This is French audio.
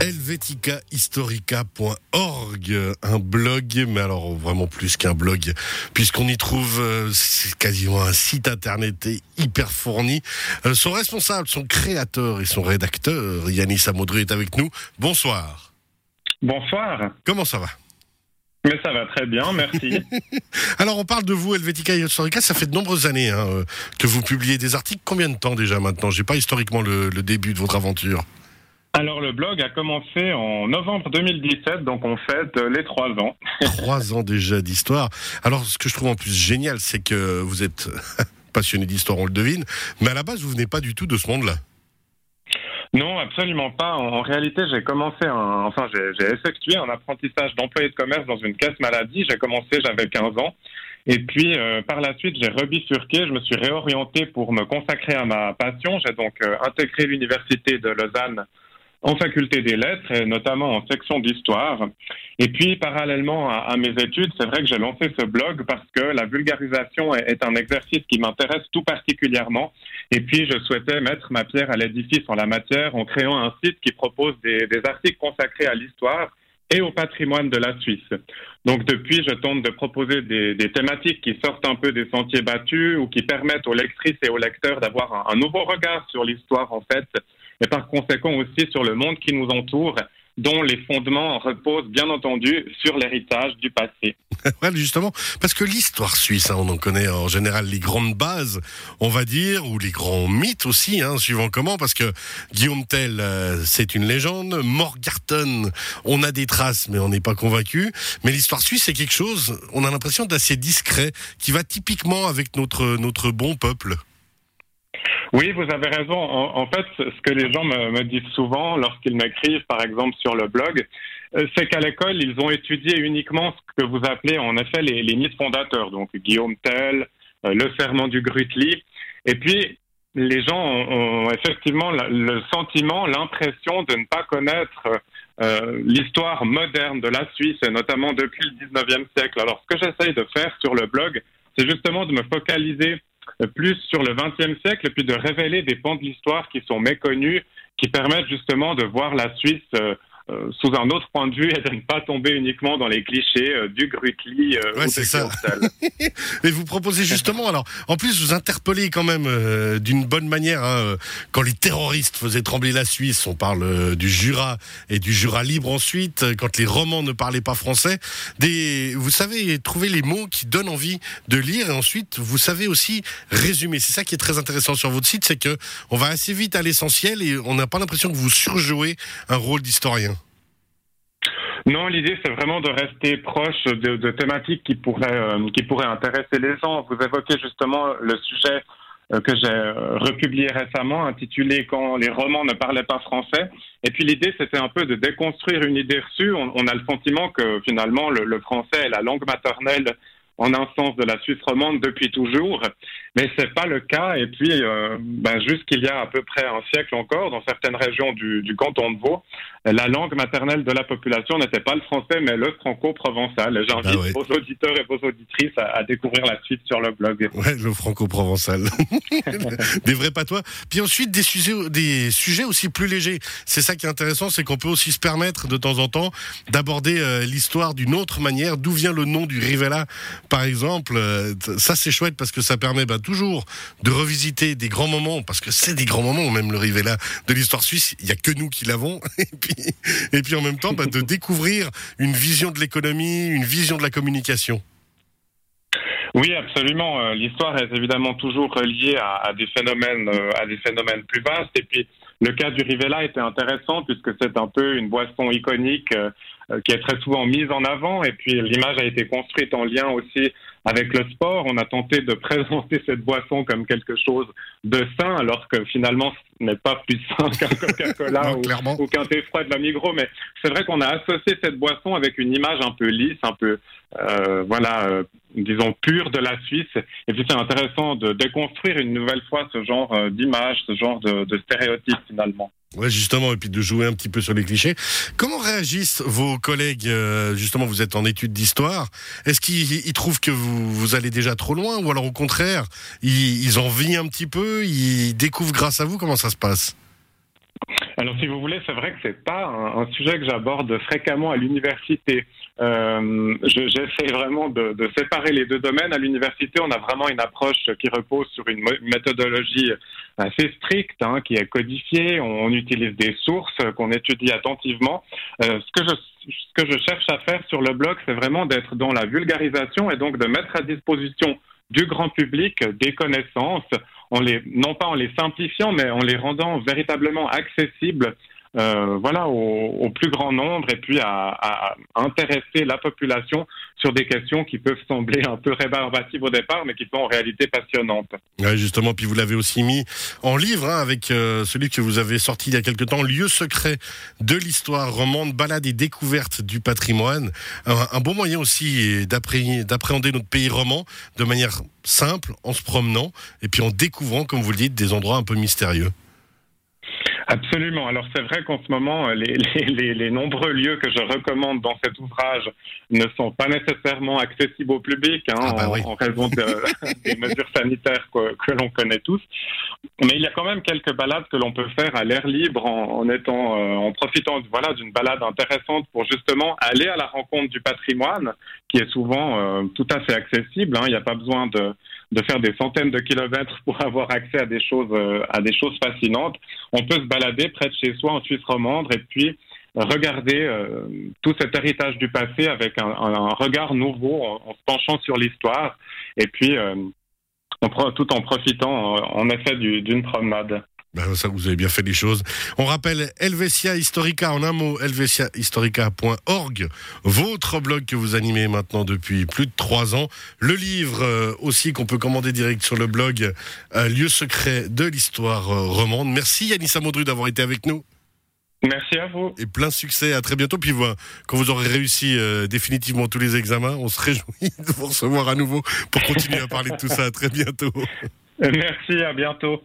helveticahistorica.org, un blog, mais alors vraiment plus qu'un blog, puisqu'on y trouve euh, quasiment un site internet hyper fourni. Euh, son responsable, son créateur et son rédacteur, Yanis Amodru, est avec nous. Bonsoir. Bonsoir. Comment ça va? Mais ça va très bien, merci. Alors on parle de vous, Helvetica Historica, ça fait de nombreuses années hein, euh, que vous publiez des articles. Combien de temps déjà maintenant? J'ai pas historiquement le début de votre aventure. Alors le blog a commencé en novembre 2017, donc on fête euh, les trois ans. Trois ans déjà d'histoire. Alors ce que je trouve en plus génial, c'est que vous êtes passionné d'histoire, on le devine, mais à la base vous venez pas du tout de ce monde-là. Non, absolument pas. En, réalité, j'ai commencé, un, enfin, j'ai effectué un apprentissage d'employé de commerce dans une caisse maladie. J'ai commencé, j'avais 15 ans. Et puis, euh, par la suite, j'ai rebifurqué. Je me suis réorienté pour me consacrer à ma passion. J'ai donc euh, intégré l'université de Lausanne en faculté des lettres, et notamment en section d'histoire. Et puis, parallèlement à, mes études, c'est vrai que j'ai lancé ce blog parce que la vulgarisation est, un exercice qui m'intéresse tout particulièrement. Et puis, je souhaitais mettre ma pierre à l'édifice en la matière en créant un site qui propose des, articles consacrés à l'histoire et au patrimoine de la Suisse. Donc depuis, je tente de proposer des, thématiques qui sortent un peu des sentiers battus ou qui permettent aux lectrices et aux lecteurs d'avoir un nouveau regard sur l'histoire en fait et par conséquent aussi sur le monde qui nous entoure dont les fondements reposent bien entendu sur l'héritage du passé. ouais, justement, parce que l'histoire suisse, hein, on en connaît en général les grandes bases, on va dire, ou les grands mythes aussi, hein, suivant comment, parce que Guillaume Tell, euh, c'est une légende, Morgarten, on a des traces, mais on n'est pas convaincu, mais l'histoire suisse, c'est quelque chose, on a l'impression d'assez discret, qui va typiquement avec notre, notre bon peuple. Oui, vous avez raison. En, fait, ce que les gens me, disent souvent lorsqu'ils m'écrivent, par exemple, sur le blog, euh, c'est qu'à l'école, ils ont étudié uniquement ce que vous appelez en effet les, les mythes fondateurs, donc Guillaume Tell, euh, le serment du Grutli. Et puis, les gens ont, effectivement le sentiment, l'impression de ne pas connaître euh, l'histoire moderne de la Suisse, et notamment depuis le 19e siècle. Alors, ce que j'essaye de faire sur le blog, c'est justement de me focaliser plus sur le XXe siècle et puis de révéler des pans de l'histoire qui sont méconnus, qui permettent justement de voir la Suisse euh, euh, sous un autre point de vue et de ne pas tomber uniquement dans les clichés euh, du Grutli euh, ouais, c'est ça. et vous proposez justement, alors, en plus, vous interpellez quand même d'une bonne manière, hein, quand les terroristes faisaient trembler la Suisse, on parle du Jura et du Jura libre ensuite, quand les romans ne parlaient pas français, des, vous savez trouver les mots qui donnent envie de lire et ensuite, vous savez aussi résumer. C'est ça qui est très intéressant sur votre site, c'est que on va assez vite à l'essentiel et on n'a pas l'impression que vous surjouez un rôle d'historien. Non, l'idée c'est vraiment de rester proche de, thématiques qui pourraient euh, qui pourraient intéresser les gens. Vous évoquez justement le sujet euh, que j'ai euh, republié récemment, intitulé Quand les romans ne parlaient pas français. Et puis l'idée, c'était un peu de déconstruire une idée reçue. On, a le sentiment que finalement, le, le, français est la langue maternelle en un sens de la Suisse romande depuis toujours, mais c'est pas le cas. Et puis, euh, ben, jusqu'il y a à peu près un siècle encore, dans certaines régions du, du canton de Vaud, la langue maternelle de la population n'était pas le français, mais le franco-provençal. J'invite bah vos auditeurs et vos auditrices à, découvrir la suite sur le blog. Ouais, le franco-provençal. des vrais patois. Puis ensuite, des sujets, des sujets aussi plus légers. C'est ça qui est intéressant, c'est qu'on peut aussi se permettre de temps en temps d'aborder euh, l'histoire d'une autre manière. D'où vient le nom du Rivella par exemple, euh, ça c'est chouette parce que ça permet bah, toujours de revisiter des grands moments, parce que c'est des grands moments, même le Rivella de l'histoire suisse, il n'y a que nous qui l'avons, et puis, et puis en même temps bah, de découvrir une vision de l'économie, une vision de la communication. Oui, absolument. Euh, l'histoire est évidemment toujours reliée à, des phénomènes, euh, à des phénomènes plus vastes. Et puis, le cas du Rivella était intéressant puisque c'est un peu une boisson iconique euh, qui est très souvent mise en avant. Et puis l'image a été construite en lien aussi avec le sport. On a tenté de présenter cette boisson comme quelque chose de sain, alors que finalement ce n'est pas plus sain qu'un Coca-Cola ou, qu'un thé froid de la Migros. Mais c'est vrai qu'on a associé cette boisson avec une image un peu lisse, un peu, euh, voilà, euh, disons pure de la Suisse. Et puis c'est intéressant de déconstruire une nouvelle fois ce genre d'image, ce genre de, de stéréotype finalement. Ouais, justement, et puis de jouer un petit peu sur les clichés. Comment réagissent vos collègues euh, Justement, vous êtes en études d'histoire. Est-ce qu'ils trouvent que vous, vous allez déjà trop loin ou alors au contraire, ils, ils envient un petit peu, ils découvrent grâce à vous Comment ça se passe? Alors, si vous voulez, c'est vrai que c'est pas un, sujet que j'aborde fréquemment à l'université. Euh, J'essaie vraiment de, séparer les deux domaines. À l'université, on a vraiment une approche qui repose sur une méthodologie assez stricte, hein, qui est codifiée. On, utilise des sources qu'on étudie attentivement. Euh, ce que je ce que je cherche à faire sur le blog, c'est vraiment d'être dans la vulgarisation et donc de mettre à disposition du grand public des connaissances non pas en les simplifiant, mais en les rendant véritablement accessibles euh, voilà, au, plus grand nombre et puis à, intéresser la population sur des questions qui peuvent sembler un peu rébarbatives au départ, mais qui sont en réalité passionnantes. Ouais, justement, puis vous l'avez aussi mis en livre hein, avec euh, celui que vous avez sorti il y a quelque temps, Lieu secret de l'histoire, roman de balade et découverte du patrimoine. Un, bon moyen aussi d'appréhender notre pays roman de manière simple, en se promenant et puis en découvrant, comme vous le dites, des endroits un peu mystérieux. Absolument. Alors c'est vrai qu'en ce moment, euh, les, les, les, nombreux lieux que je recommande dans cet ouvrage ne sont pas nécessairement accessibles au public hein, ah bah en, raison des mesures sanitaires que, que l'on connaît tous. Mais il y a quand même quelques balades que l'on peut faire à l'air libre en, en étant, euh, en profitant voilà d'une balade intéressante pour justement aller à la rencontre du patrimoine qui est souvent euh, tout à fait accessible. Hein. Il n'y a pas besoin de de faire des centaines de kilomètres pour avoir accès à des choses, euh, à des choses fascinantes. On peut se balader près de chez soi en Suisse romande et puis regarder euh, tout cet héritage du passé avec un, regard nouveau, en, se penchant sur l'histoire et puis euh, tout en profitant en effet d'une promenade. Ben, ça, vous avez bien fait les choses. On rappelle Helvetia Historica, en un mot, helvetiahistorica.org, votre blog que vous animez maintenant depuis plus de trois ans. Le livre euh, aussi qu'on peut commander direct sur le blog euh, Lieu secret de l'histoire euh, romande. Merci Yanissa Maudru d'avoir été avec nous. Merci à vous. Et plein succès. À très bientôt. Puis quand vous aurez réussi définitivement tous les examens, on se réjouit de vous recevoir à nouveau pour continuer à parler de tout ça. À très bientôt. Merci, à bientôt.